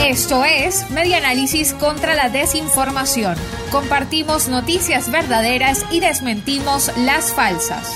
Esto es Media Análisis contra la Desinformación. Compartimos noticias verdaderas y desmentimos las falsas.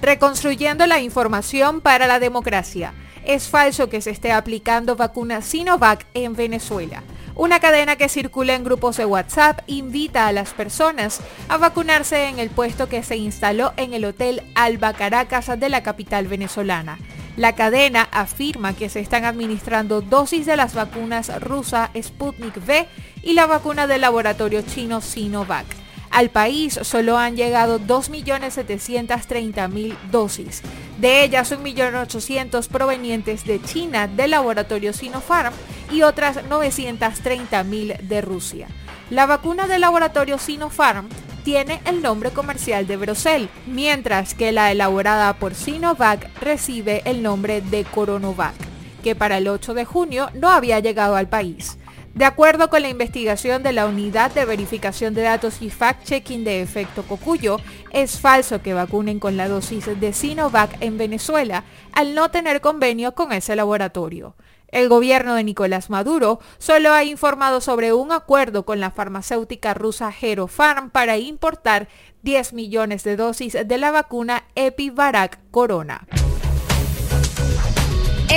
Reconstruyendo la información para la democracia. Es falso que se esté aplicando vacuna Sinovac en Venezuela. Una cadena que circula en grupos de WhatsApp invita a las personas a vacunarse en el puesto que se instaló en el Hotel Alba Caracas de la capital venezolana. La cadena afirma que se están administrando dosis de las vacunas rusa Sputnik V y la vacuna del laboratorio chino Sinovac. Al país solo han llegado 2.730.000 dosis. De ellas, 1.800.000 provenientes de China del laboratorio Sinopharm y otras 930.000 de Rusia. La vacuna del laboratorio Sinopharm tiene el nombre comercial de Brocel, mientras que la elaborada por Sinovac recibe el nombre de Coronovac, que para el 8 de junio no había llegado al país. De acuerdo con la investigación de la Unidad de Verificación de Datos y Fact-Checking de Efecto Cocuyo, es falso que vacunen con la dosis de Sinovac en Venezuela al no tener convenio con ese laboratorio. El gobierno de Nicolás Maduro solo ha informado sobre un acuerdo con la farmacéutica rusa Herofarm para importar 10 millones de dosis de la vacuna Epivarac Corona.